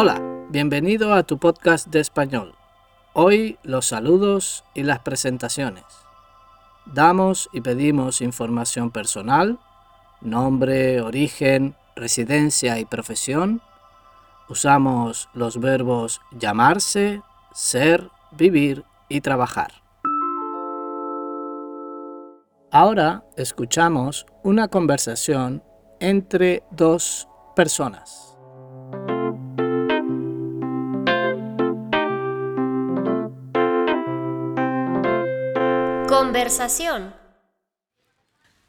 Hola, bienvenido a tu podcast de español. Hoy los saludos y las presentaciones. Damos y pedimos información personal, nombre, origen, residencia y profesión. Usamos los verbos llamarse, ser, vivir y trabajar. Ahora escuchamos una conversación entre dos personas. Conversación.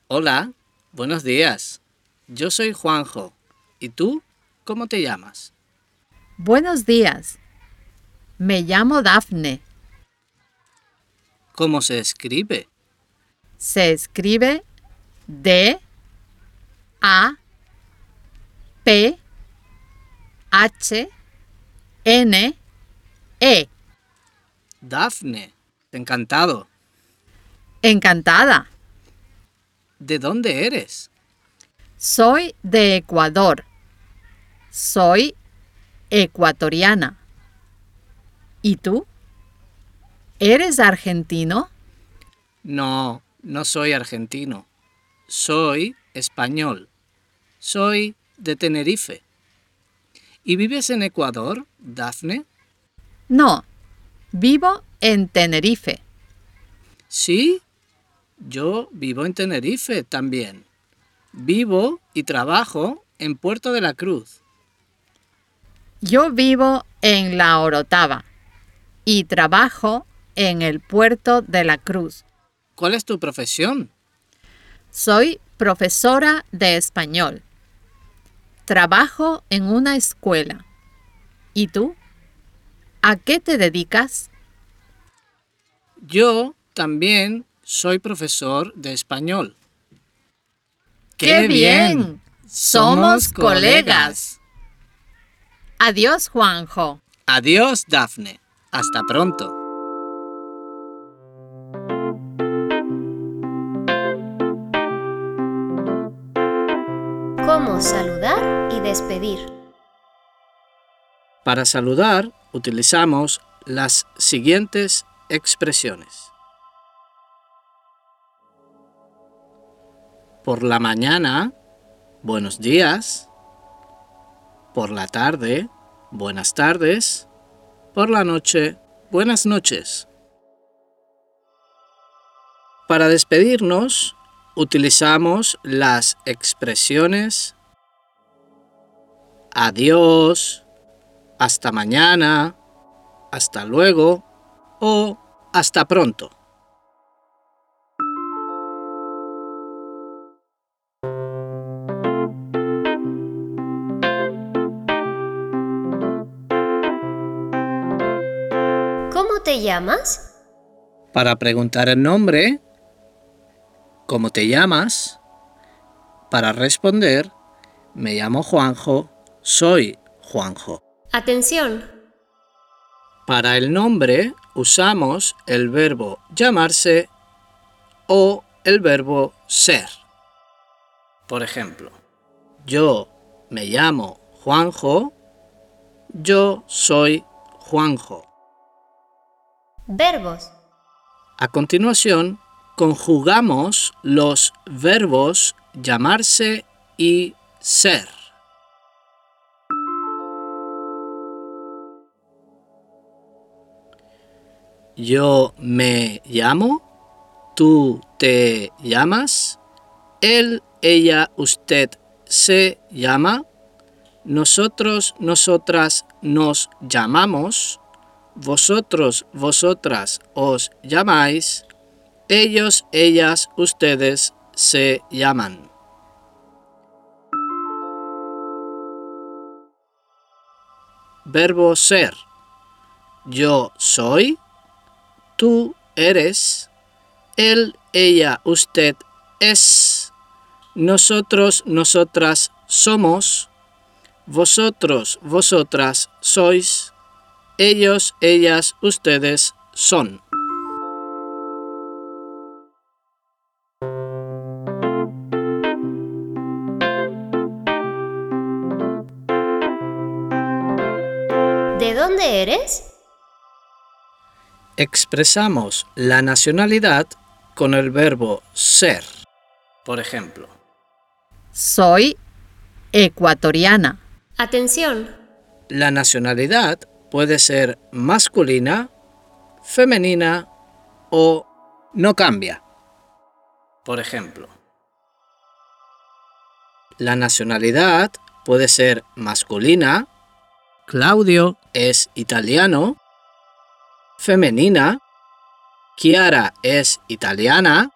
Hola, buenos días. Yo soy Juanjo. ¿Y tú? ¿Cómo te llamas? Buenos días. Me llamo Dafne. ¿Cómo se escribe? Se escribe D A P H N E. Dafne. Encantado. Encantada. ¿De dónde eres? Soy de Ecuador. Soy ecuatoriana. ¿Y tú? ¿Eres argentino? No, no soy argentino. Soy español. Soy de Tenerife. ¿Y vives en Ecuador, Dafne? No, vivo en Tenerife. Sí, yo vivo en Tenerife también. Vivo y trabajo en Puerto de la Cruz. Yo vivo en La Orotava y trabajo en el puerto de la Cruz. ¿Cuál es tu profesión? Soy profesora de español. Trabajo en una escuela. ¿Y tú? ¿A qué te dedicas? Yo también soy profesor de español. ¡Qué bien! Somos colegas. Adiós, Juanjo. Adiós, Dafne. Hasta pronto. Cómo saludar y despedir. Para saludar utilizamos las siguientes expresiones. Por la mañana, buenos días. Por la tarde, buenas tardes. Por la noche, buenas noches. Para despedirnos, utilizamos las expresiones adiós, hasta mañana, hasta luego o hasta pronto. Llamas? Para preguntar el nombre, ¿cómo te llamas? Para responder, me llamo Juanjo, soy Juanjo. Atención. Para el nombre usamos el verbo llamarse o el verbo ser. Por ejemplo, yo me llamo Juanjo, yo soy Juanjo. Verbos. A continuación, conjugamos los verbos llamarse y ser. Yo me llamo, tú te llamas, él, ella, usted se llama, nosotros, nosotras nos llamamos, vosotros, vosotras os llamáis, ellos, ellas, ustedes se llaman. verbo ser. Yo soy, tú eres, él, ella, usted es, nosotros, nosotras somos, vosotros, vosotras sois, ellos, ellas, ustedes son. ¿De dónde eres? Expresamos la nacionalidad con el verbo ser. Por ejemplo, Soy ecuatoriana. Atención. la nacionalidad puede ser masculina, femenina o no cambia. Por ejemplo, la nacionalidad puede ser masculina, Claudio es italiano, femenina, Chiara es italiana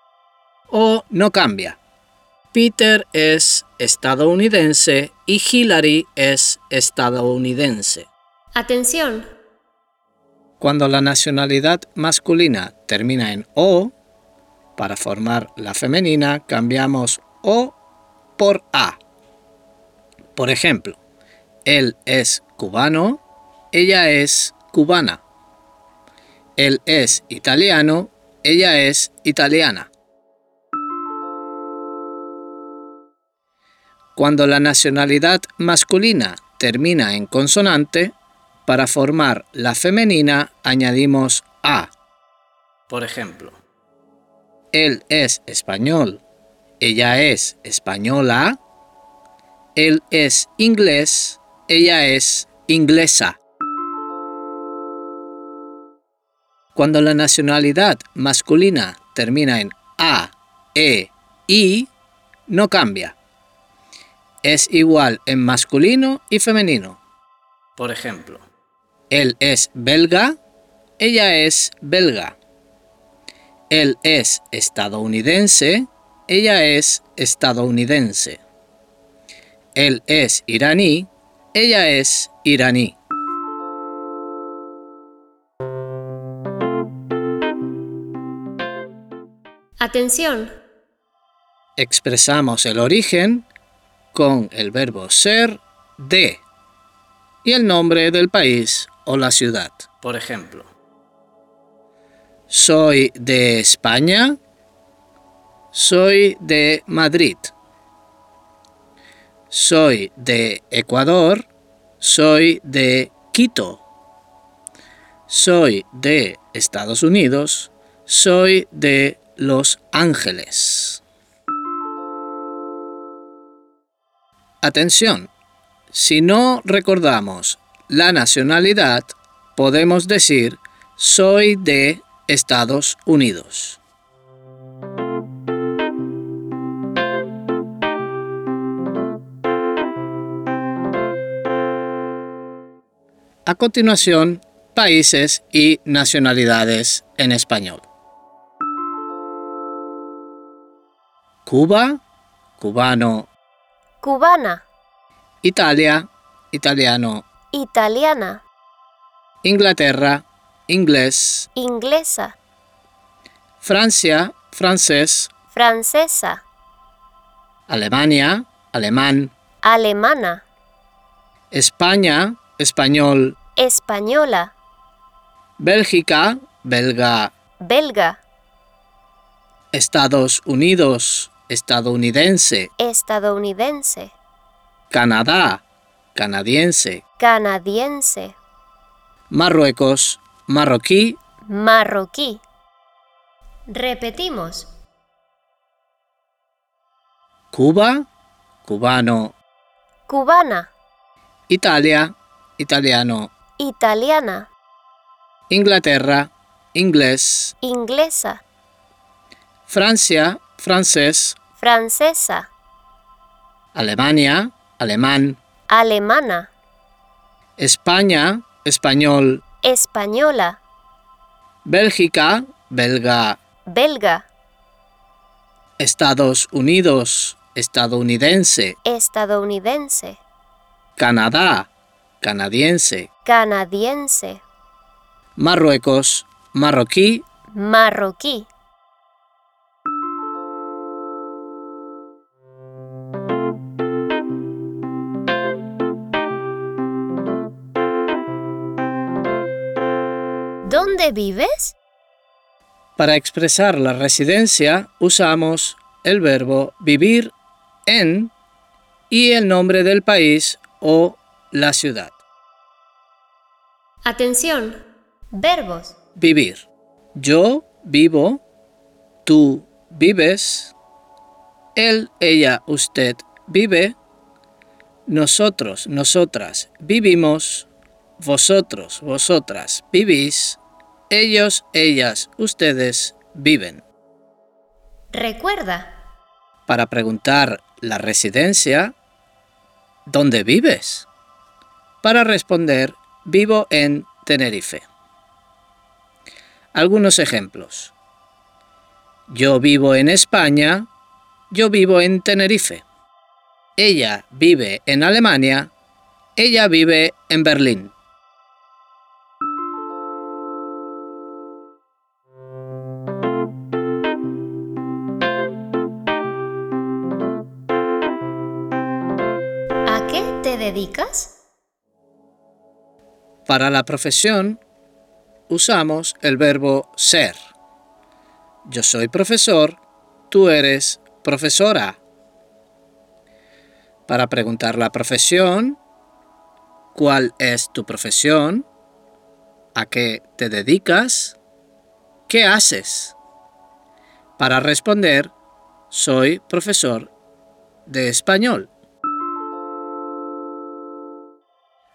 o no cambia. Peter es estadounidense y Hillary es estadounidense. Atención. Cuando la nacionalidad masculina termina en O, para formar la femenina cambiamos O por A. Por ejemplo, él es cubano, ella es cubana. Él es italiano, ella es italiana. Cuando la nacionalidad masculina termina en consonante, para formar la femenina añadimos A. Por ejemplo, él es español, ella es española, él es inglés, ella es inglesa. Cuando la nacionalidad masculina termina en A, E, I, no cambia. Es igual en masculino y femenino. Por ejemplo, él es belga, ella es belga. Él es estadounidense, ella es estadounidense. Él es iraní, ella es iraní. Atención. Expresamos el origen con el verbo ser de y el nombre del país o la ciudad. Por ejemplo, soy de España, soy de Madrid, soy de Ecuador, soy de Quito, soy de Estados Unidos, soy de Los Ángeles. Atención, si no recordamos la nacionalidad, podemos decir soy de Estados Unidos. A continuación, países y nacionalidades en español. Cuba, cubano, Cubana. Italia, italiano, Italiana. Inglaterra, inglés, Inglesa. Francia, francés, Francesa. Alemania, alemán, Alemana. España, español, Española. Bélgica, belga, Belga. Estados Unidos, estadounidense, Estadounidense. Canadá, canadiense, Canadiense. Marruecos, marroquí, Marroquí. Repetimos. Cuba, cubano, Cubana. Italia, italiano, Italiana. Inglaterra, inglés, Inglesa. Francia, francés, Francesa. Alemania, alemán, Alemana. España, español, Española. Bélgica, belga, Belga. Estados Unidos, estadounidense, Estadounidense. Canadá, canadiense, canadiense, Marruecos, marroquí, marroquí, ¿Dónde vives? Para expresar la residencia usamos el verbo vivir en y el nombre del país o la ciudad. Atención. Verbos. Vivir. Yo vivo, tú vives, él, ella, usted vive, nosotros, nosotras vivimos, vosotros, vosotras vivís, ellos, ellas, ustedes viven. Recuerda. Para preguntar la residencia, ¿dónde vives? Para responder, vivo en Tenerife. Algunos ejemplos. Yo vivo en España, yo vivo en Tenerife. Ella vive en Alemania, ella vive en Berlín. Dedicas? Para la profesión usamos el verbo ser. Yo soy profesor, tú eres profesora. Para preguntar la profesión, ¿cuál es tu profesión? ¿A qué te dedicas? ¿Qué haces? Para responder, soy profesor de español.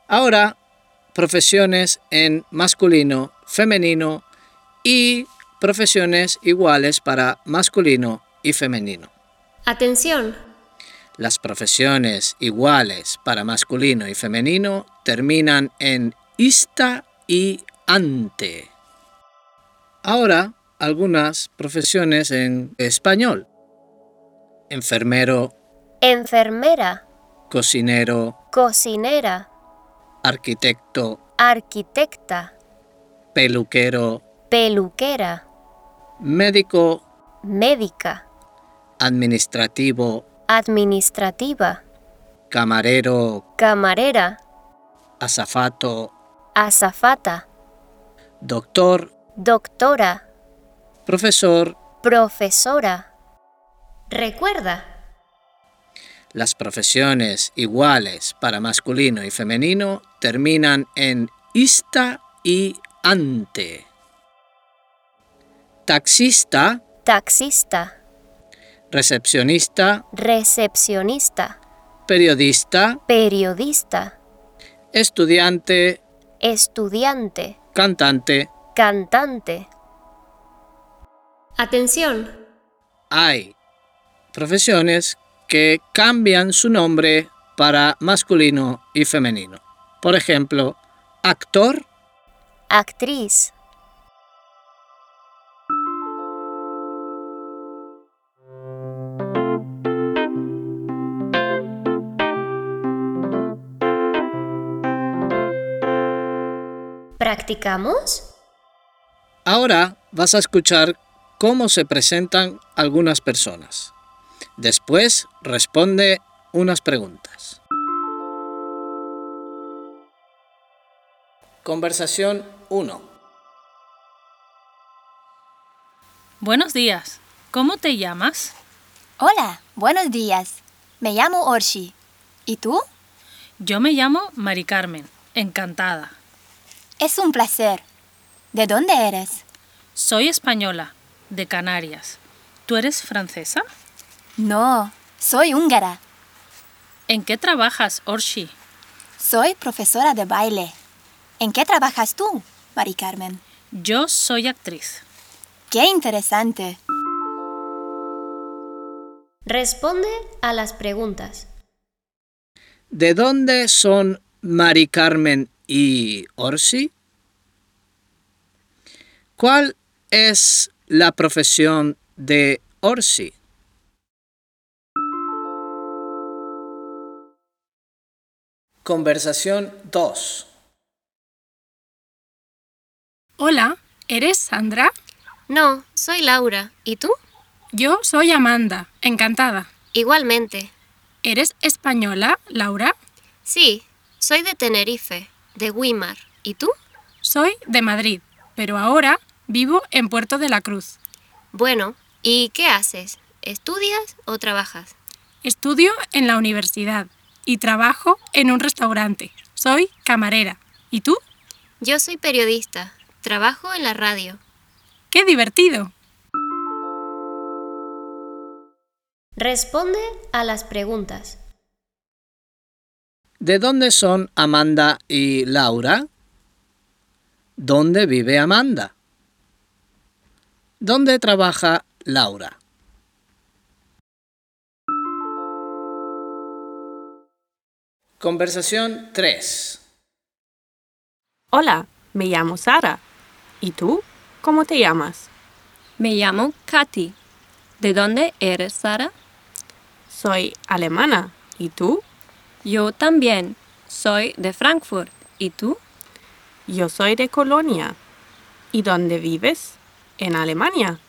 Ahora, profesiones en masculino, femenino y profesiones iguales para masculino y femenino. Atención. Las profesiones iguales para masculino y femenino terminan en ista y ante. Ahora, algunas profesiones en español. Enfermero, Enfermera, cocinero, cocinera, arquitecto, arquitecta, peluquero, peluquera, médico, médica, administrativo, administrativa, camarero, camarera, azafato, azafata, doctor, doctora, profesor. profesora. Recuerda. Las profesiones iguales para masculino y femenino terminan en ista y ante. Taxista, Taxista, recepcionista, recepcionista, periodista, periodista, estudiante, estudiante, cantante. cantante. Atención. Hay profesiones que cambian su nombre para masculino y femenino. Por ejemplo, actor, Actriz. ¿Practicamos? Ahora vas a escuchar cómo se presentan algunas personas. Después responde unas preguntas. Conversación 1. Buenos días. ¿Cómo te llamas? Hola, buenos días. Me llamo Orshi. ¿Y tú? Yo me llamo Mari Carmen. Encantada. Es un placer. ¿De dónde eres? Soy española, de Canarias. ¿Tú eres francesa? No, soy húngara. ¿En qué trabajas, Orshi? Soy profesora de baile. ¿En qué trabajas tú, Mari Carmen? Yo soy actriz. Qué interesante. Responde a las preguntas. ¿De dónde son Mari Carmen y Orsi? ¿Cuál es la profesión de Orsi? Conversación 2. Hola, ¿eres Sandra? No, soy Laura. ¿Y tú? Yo soy Amanda, encantada. Igualmente. ¿Eres española, Laura? Sí, soy de Tenerife, de Guimar. ¿Y tú? Soy de Madrid, pero ahora vivo en Puerto de la Cruz. Bueno, ¿y qué haces? ¿Estudias o trabajas? Estudio en la universidad y trabajo en un restaurante. Soy camarera. ¿Y tú? Yo soy periodista. Trabajo en la radio. ¡Qué divertido! Responde a las preguntas. ¿De dónde son Amanda y Laura? ¿Dónde vive Amanda? ¿Dónde trabaja Laura? Conversación 3. Hola, me llamo Sara. ¿Y tú? ¿Cómo te llamas? Me llamo Katy. ¿De dónde eres, Sara? Soy alemana. ¿Y tú? Yo también. Soy de Frankfurt. ¿Y tú? Yo soy de Colonia. ¿Y dónde vives? ¿En Alemania?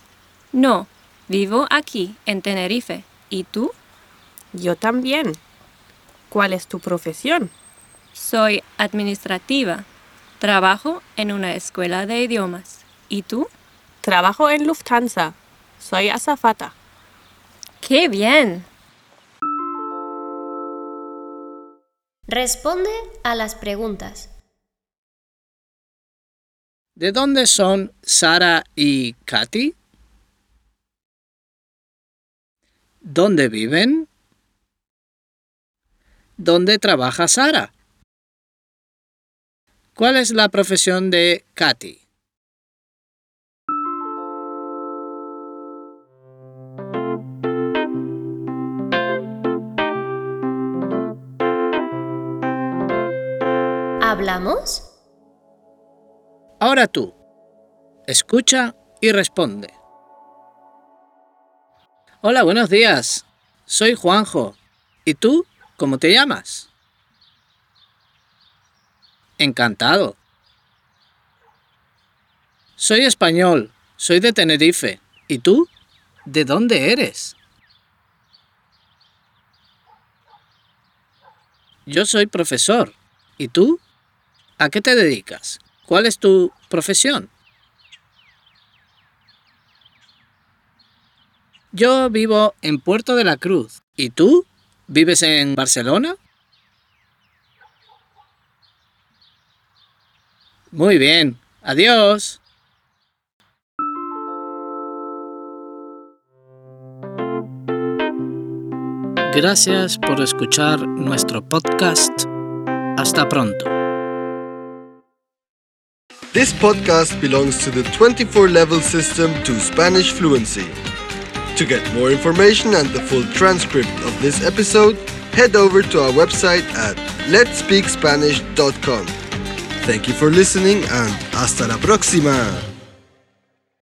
No, vivo aquí, en Tenerife. ¿Y tú? Yo también. ¿Cuál es tu profesión? Soy administrativa. Trabajo en una escuela de idiomas. ¿Y tú? Trabajo en Lufthansa. Soy azafata. ¡Qué bien! Responde a las preguntas. ¿De dónde son Sara y Katy? ¿Dónde viven? ¿Dónde trabaja Sara? ¿Cuál es la profesión de Katy? ¿Hablamos? Ahora tú. Escucha y responde. Hola, buenos días. Soy Juanjo. ¿Y tú? ¿Cómo te llamas? Encantado. Soy español. Soy de Tenerife. ¿Y tú? ¿De dónde eres? Yo soy profesor. ¿Y tú? ¿A qué te dedicas? ¿Cuál es tu profesión? Yo vivo en Puerto de la Cruz. ¿Y tú? ¿Vives en Barcelona? Muy bien. Adiós. Gracias por escuchar nuestro podcast. Hasta pronto. This podcast belongs to the 24 level system to Spanish fluency. To get more information and the full transcript of this episode, head over to our website at letspeakspanish.com. Thank you for listening and hasta la próxima!